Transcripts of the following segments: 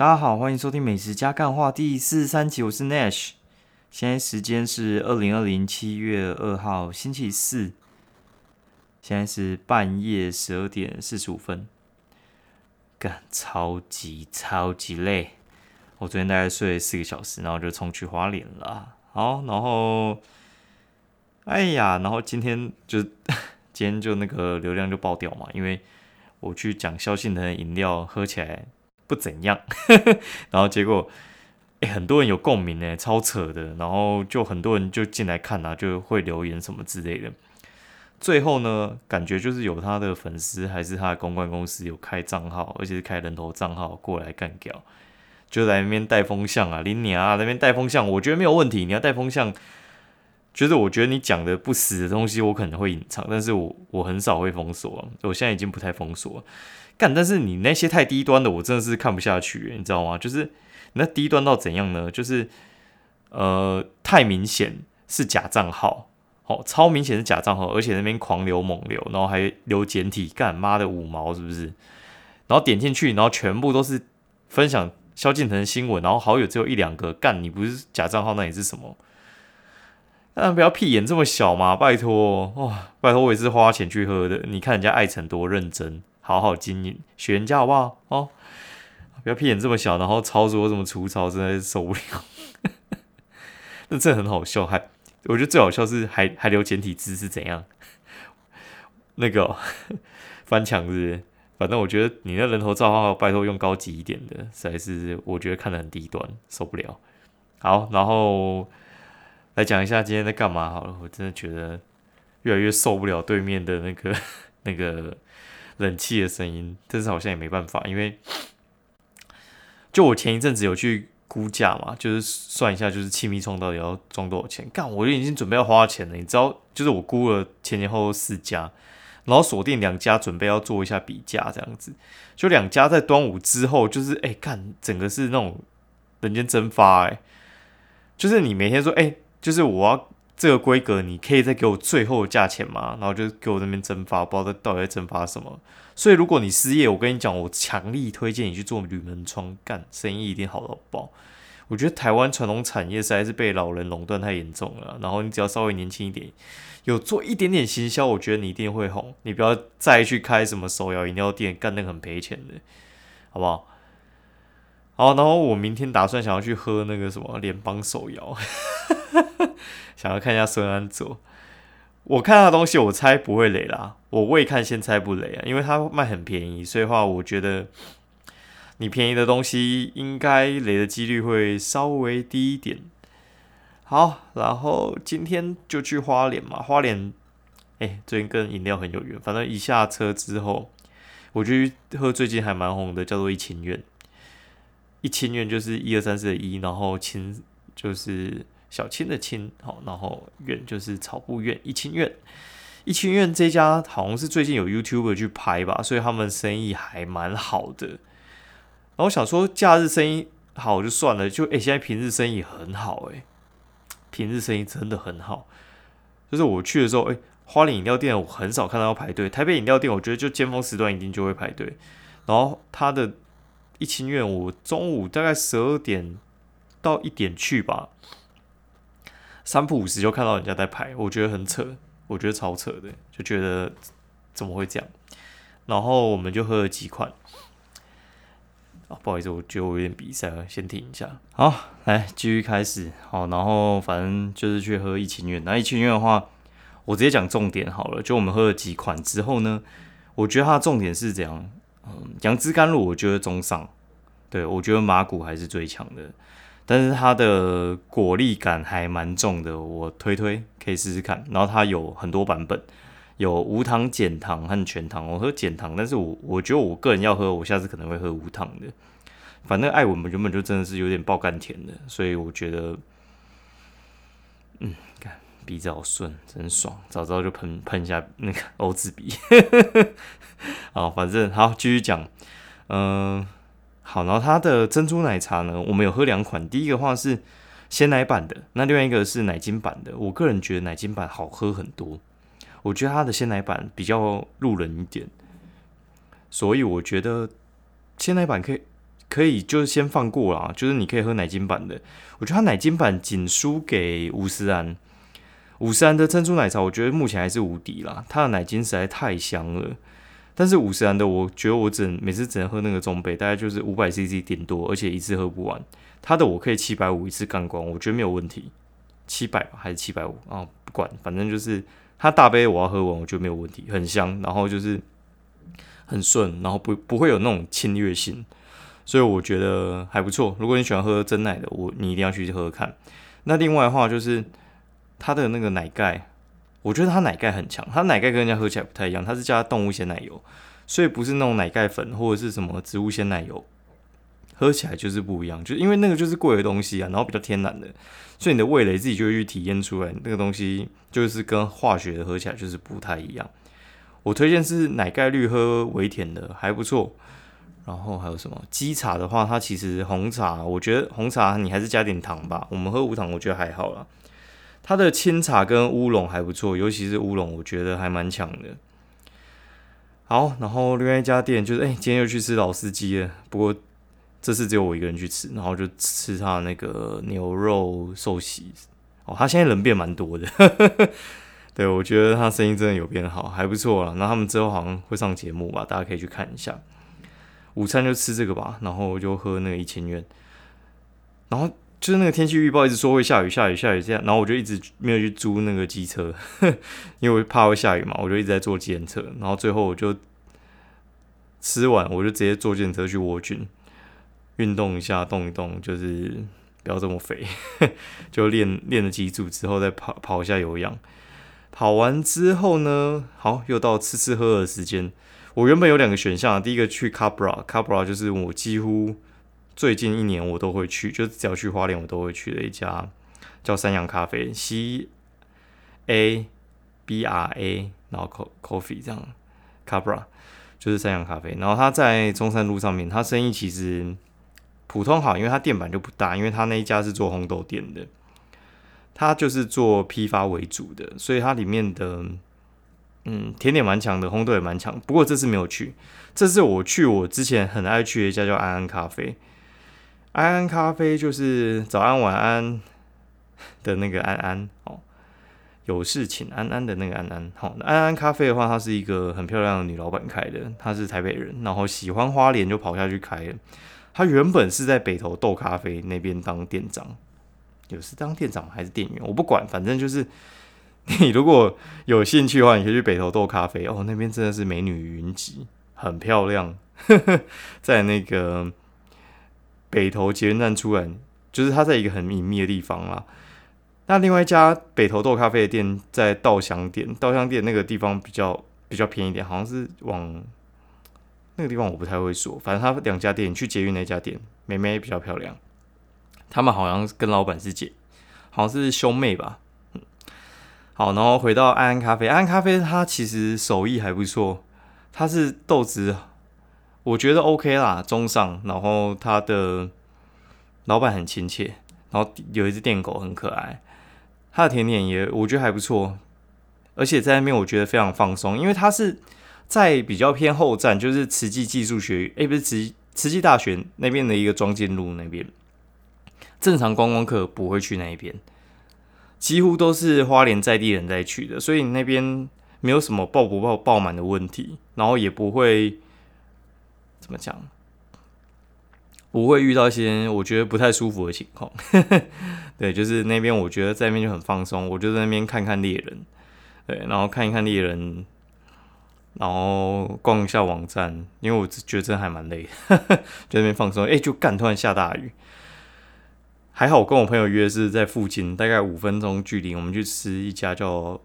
大家好，欢迎收听《美食加干话》第四十三集，我是 Nash。现在时间是二零二零七月二号星期四，现在是半夜十二点四十五分，干超级超级累。我昨天大概睡四个小时，然后就冲去花莲了。好，然后，哎呀，然后今天就 今天就那个流量就爆掉嘛，因为我去讲萧敬腾的饮料喝起来不怎样，然后结果哎很多人有共鸣呢，超扯的，然后就很多人就进来看啊，就会留言什么之类的。最后呢，感觉就是有他的粉丝还是他的公关公司有开账号，而且是开人头账号过来干掉。就在那边带风向啊，林你啊那边带风向，我觉得没有问题。你要带风向，就是我觉得你讲的不死的东西，我可能会隐藏，但是我我很少会封锁。我现在已经不太封锁，干。但是你那些太低端的，我真的是看不下去，你知道吗？就是那低端到怎样呢？就是呃，太明显是假账号，哦，超明显是假账号，而且那边狂流猛流，然后还留简体，干妈的五毛是不是？然后点进去，然后全部都是分享。萧敬腾新闻，然后好友只有一两个，干你不是假账号，那你是什么？那不要屁眼这么小嘛，拜托哇，拜托我也是花钱去喝的。你看人家爱晨多认真，好好经营，学人家好不好？哦，不要屁眼这么小，然后操作这么粗糙，真的是受不了。那这很好笑，还我觉得最好笑是还还留简体字是怎样？那个 翻墙是？反正我觉得你那人头账号，拜托用高级一点的，实在是我觉得看得很低端，受不了。好，然后来讲一下今天在干嘛好了。我真的觉得越来越受不了对面的那个 那个冷气的声音，但是好像也没办法，因为 就我前一阵子有去估价嘛，就是算一下，就是气密窗到底要装多少钱。干，我就已经准备要花钱了，你知道，就是我估了前前后后四家。然后锁定两家，准备要做一下比价，这样子，就两家在端午之后，就是哎，看整个是那种人间蒸发，哎，就是你每天说，哎，就是我要这个规格，你可以再给我最后的价钱吗？然后就给我那边蒸发，不知道到底在蒸发什么。所以如果你失业，我跟你讲，我强力推荐你去做铝门窗，干生意一定好到爆。我觉得台湾传统产业实在是被老人垄断太严重了，然后你只要稍微年轻一点。有做一点点行销，我觉得你一定会红。你不要再去开什么手摇饮料店，干那个很赔钱的，好不好？好，然后我明天打算想要去喝那个什么联邦手摇，想要看一下孙安佐。我看他东西，我猜不会雷啦。我未看先猜不雷啊，因为他卖很便宜，所以话我觉得你便宜的东西应该雷的几率会稍微低一点。好，然后今天就去花莲嘛。花莲，哎，最近跟饮料很有缘。反正一下车之后，我去喝最近还蛮红的，叫做一清苑。一清院就是一二三四的一，然后清就是小清的清，好，然后院就是草布院。一清院，一清院这家好像是最近有 YouTuber 去拍吧，所以他们生意还蛮好的。然后想说假日生意好就算了，就哎现在平日生意很好哎。平日生意真的很好，就是我去的时候，哎，花莲饮料店我很少看到要排队。台北饮料店我觉得就尖峰时段一定就会排队。然后他的一清苑，我中午大概十二点到一点去吧，三不五时就看到人家在排，我觉得很扯，我觉得超扯的，就觉得怎么会这样？然后我们就喝了几款。啊，不好意思，我觉得我有点比赛了，先停一下。好，来继续开始。好，然后反正就是去喝一清苑。那一清苑的话，我直接讲重点好了。就我们喝了几款之后呢，我觉得它的重点是怎样？嗯，杨枝甘露我觉得中上，对我觉得马古还是最强的，但是它的果粒感还蛮重的，我推推可以试试看。然后它有很多版本。有无糖、减糖和全糖。我喝减糖，但是我我觉得我个人要喝，我下次可能会喝无糖的。反正艾文们原本就真的是有点爆甘甜的，所以我觉得，嗯，看鼻子好顺，真爽。早知道就喷喷一下那个 欧字鼻。好，反正好继续讲。嗯，好，然后它的珍珠奶茶呢，我们有喝两款。第一个话是鲜奶版的，那另外一个是奶精版的。我个人觉得奶精版好喝很多。我觉得它的鲜奶版比较路人一点，所以我觉得鲜奶版可以可以就是先放过啦，就是你可以喝奶精版的。我觉得它奶精版仅输给五十安，五十安的珍珠奶茶，我觉得目前还是无敌啦。它的奶精实在太香了。但是五十安的，我觉得我只能每次只能喝那个中杯，大概就是五百 CC 点多，而且一次喝不完。它的我可以七百五一次干光，我觉得没有问题。七百，还是七百五啊？不管，反正就是它大杯我要喝完，我觉得没有问题，很香，然后就是很顺，然后不不会有那种侵略性，所以我觉得还不错。如果你喜欢喝真奶的，我你一定要去喝喝看。那另外的话就是它的那个奶盖。我觉得它奶盖很强，它奶盖跟人家喝起来不太一样，它是加动物鲜奶油，所以不是那种奶盖粉或者是什么植物鲜奶油，喝起来就是不一样，就因为那个就是贵的东西啊，然后比较天然的，所以你的味蕾自己就会去体验出来，那个东西就是跟化学的喝起来就是不太一样。我推荐是奶盖绿喝微甜的还不错，然后还有什么鸡茶的话，它其实红茶，我觉得红茶你还是加点糖吧，我们喝无糖我觉得还好啦。它的清茶跟乌龙还不错，尤其是乌龙，我觉得还蛮强的。好，然后另外一家店就是，哎，今天又去吃老司机了。不过这次只有我一个人去吃，然后就吃他那个牛肉寿喜。哦，他现在人变蛮多的。对，我觉得他生意真的有变好，还不错啊。那他们之后好像会上节目吧，大家可以去看一下。午餐就吃这个吧，然后就喝那个一千元，然后。就是那个天气预报一直说会下雨，下雨，下雨这样，然后我就一直没有去租那个机车，因为我怕会下雨嘛，我就一直在坐机车，然后最后我就吃完，我就直接坐机车去蜗郡运动一下，动一动，就是不要这么肥，就练练了几组之后再跑跑一下有氧。跑完之后呢，好，又到吃吃喝喝的时间。我原本有两个选项，第一个去 Cabra，Cabra 就是我几乎。最近一年我都会去，就只要去花莲我都会去的一家叫三洋咖啡，C A B R A，然后 C O Coffee 这样，Cabra 就是三洋咖啡。然后他在中山路上面，他生意其实普通好，因为他店板就不大，因为他那一家是做红豆店的，他就是做批发为主的，所以它里面的嗯甜点蛮强的，红豆也蛮强。不过这次没有去，这次我去我之前很爱去的一家叫安安咖啡。安安咖啡就是早安晚安的那个安安哦，有事请安安的那个安安。好，安安咖啡的话，它是一个很漂亮的女老板开的，她是台北人，然后喜欢花莲就跑下去开了。她原本是在北投豆咖啡那边当店长，有是当店长还是店员，我不管，反正就是你如果有兴趣的话，你可以去北投豆咖啡哦，那边真的是美女云集，很漂亮，在那个。北投捷运站出来，就是它在一个很隐秘的地方啦。那另外一家北投豆咖啡的店在稻香店，稻香店那个地方比较比较偏一点，好像是往那个地方我不太会说。反正他两家店，去捷运那家店，妹妹比较漂亮。他们好像跟老板是姐，好像是兄妹吧。好，然后回到安安咖啡，安安咖啡它其实手艺还不错，它是豆子。我觉得 OK 啦，中上。然后他的老板很亲切，然后有一只电狗很可爱。他的甜点也我觉得还不错，而且在那边我觉得非常放松，因为他是在比较偏后站，就是慈济技术学院，哎，不是慈慈济大学那边的一个庄建路那边。正常观光客不会去那一边，几乎都是花莲在地人在去的，所以那边没有什么爆不爆爆满的问题，然后也不会。怎么讲？不会遇到一些我觉得不太舒服的情况。对，就是那边我觉得在那边就很放松，我就在那边看看猎人，对，然后看一看猎人，然后逛一下网站，因为我觉得真的还蛮累，就那边放松。哎，就干，突然下大雨，还好我跟我朋友约是在附近，大概五分钟距离，我们去吃一家叫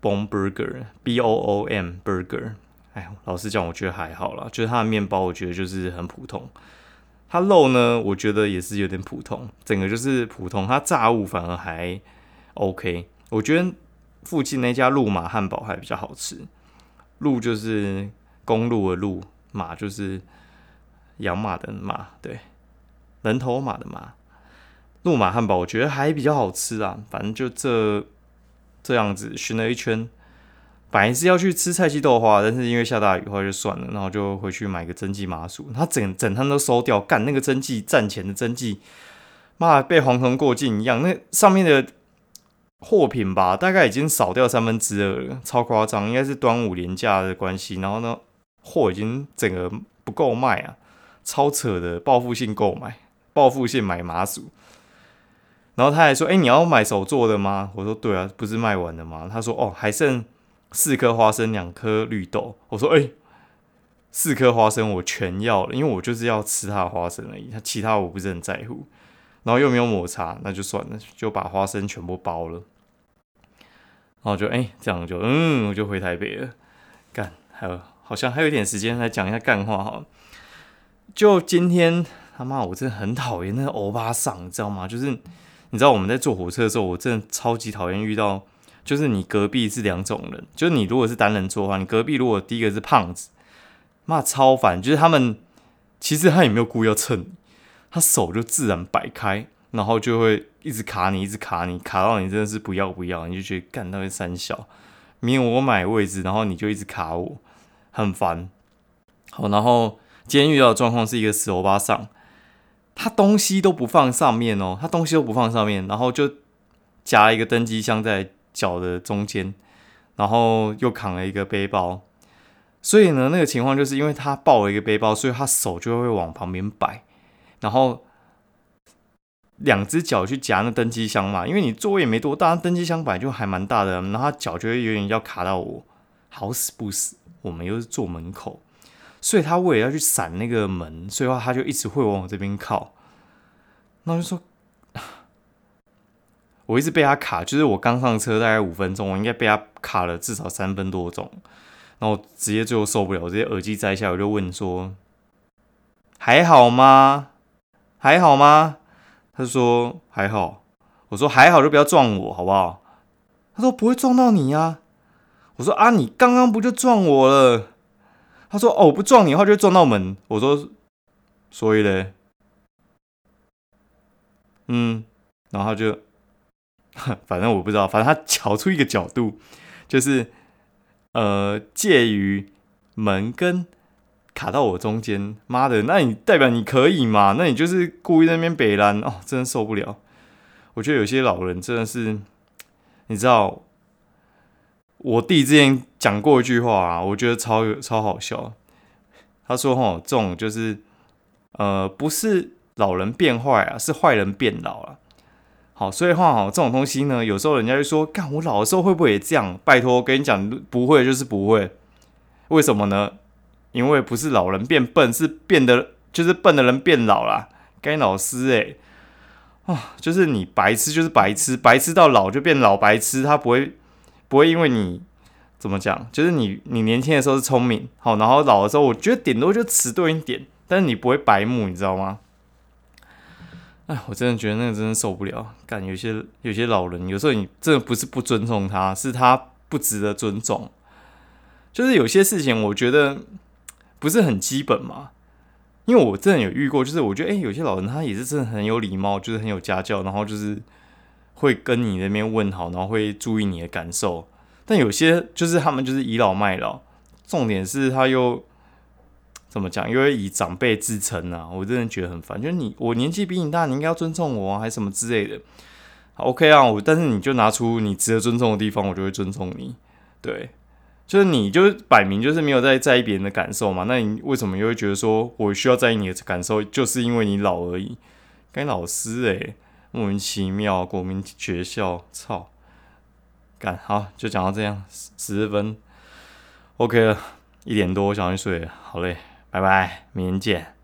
Boom Burger，B O O M Burger。哎，老实讲，我觉得还好啦，就是它的面包，我觉得就是很普通。它肉呢，我觉得也是有点普通，整个就是普通。它炸物反而还 OK，我觉得附近那家路马汉堡还比较好吃。路就是公路的路，马就是养马的马，对，人头马的马。路马汉堡我觉得还比较好吃啊，反正就这这样子，巡了一圈。本来是要去吃菜鸡豆花，但是因为下大雨，后来就算了，然后就回去买个蒸汽麻薯。他整整摊都收掉，干那个蒸汽站前的蒸汽，妈被黄铜过境一样。那上面的货品吧，大概已经少掉三分之二了，超夸张。应该是端午连假的关系，然后呢，货已经整个不够卖啊，超扯的报复性购买，报复性买麻薯。然后他还说：“哎，你要买手做的吗？”我说：“对啊，不是卖完了吗？”他说：“哦，还剩。”四颗花生，两颗绿豆。我说：“哎，四颗花生我全要了，因为我就是要吃它的花生而已，它其他我不是很在乎。然后又没有抹茶，那就算了，就把花生全部包了。然后就哎，这样就嗯，我就回台北了。干，还有好像还有一点时间来讲一下干话哈。就今天他妈，我真的很讨厌那个欧巴桑，你知道吗？就是你知道我们在坐火车的时候，我真的超级讨厌遇到。就是你隔壁是两种人，就是你如果是单人座的话，你隔壁如果第一个是胖子，妈超烦。就是他们其实他也没有故意要蹭你，他手就自然摆开，然后就会一直卡你，一直卡你，卡到你真的是不要不要，你就觉得干到会三小。明明我买位置，然后你就一直卡我，很烦。好，然后今天遇到的状况是一个死欧巴上，他东西都不放上面哦，他东西都不放上面，然后就夹一个登机箱在。脚的中间，然后又扛了一个背包，所以呢，那个情况就是因为他抱了一个背包，所以他手就会往旁边摆，然后两只脚去夹那登机箱嘛，因为你座位也没多大，登机箱本来就还蛮大的，然后他脚就会有点要卡到我，好死不死，我们又是坐门口，所以他为了要去闪那个门，所以话他就一直会往我这边靠，那就说。我一直被他卡，就是我刚上车大概五分钟，我应该被他卡了至少三分多钟，然后直接最后受不了，我直接耳机摘下，我就问说：“还好吗？还好吗？”他说：“还好。”我说：“还好就不要撞我，好不好？”他说：“不会撞到你呀。”我说：“啊，你刚刚不就撞我了？”他说：“哦，我不撞你的话就撞到门。”我说：“所以嘞，嗯，然后就。” 反正我不知道，反正他瞧出一个角度，就是呃介于门跟卡到我中间，妈的，那你代表你可以嘛？那你就是故意那边北拦哦，真的受不了。我觉得有些老人真的是，你知道，我弟之前讲过一句话啊，我觉得超超好笑。他说：“哈，这种就是呃，不是老人变坏啊，是坏人变老了。”好，所以话好，这种东西呢，有时候人家就说，干我老的时候会不会也这样？拜托，跟你讲，不会就是不会。为什么呢？因为不是老人变笨，是变得就是笨的人变老了。该老师诶，啊，就是你白痴就是白痴，白痴到老就变老白痴，他不会不会因为你怎么讲，就是你你年轻的时候是聪明，好，然后老的时候，我觉得顶多就迟钝一点，但是你不会白目，你知道吗？哎，我真的觉得那个真的受不了。感有些有些老人，有时候你真的不是不尊重他，是他不值得尊重。就是有些事情，我觉得不是很基本嘛。因为我真的有遇过，就是我觉得，哎，有些老人他也是真的很有礼貌，就是很有家教，然后就是会跟你那边问好，然后会注意你的感受。但有些就是他们就是倚老卖老，重点是他又。怎么讲？因为以长辈自称啊，我真的觉得很烦。就是你，我年纪比你大，你应该要尊重我啊，还是什么之类的。OK 啊，我但是你就拿出你值得尊重的地方，我就会尊重你。对，就是你就是摆明就是没有在在意别人的感受嘛。那你为什么又会觉得说我需要在意你的感受，就是因为你老而已？该老师诶，莫名其妙，国民学校，操！干好，就讲到这样，十分 OK 了，一点多，我想去睡了，好嘞。拜拜，明天见。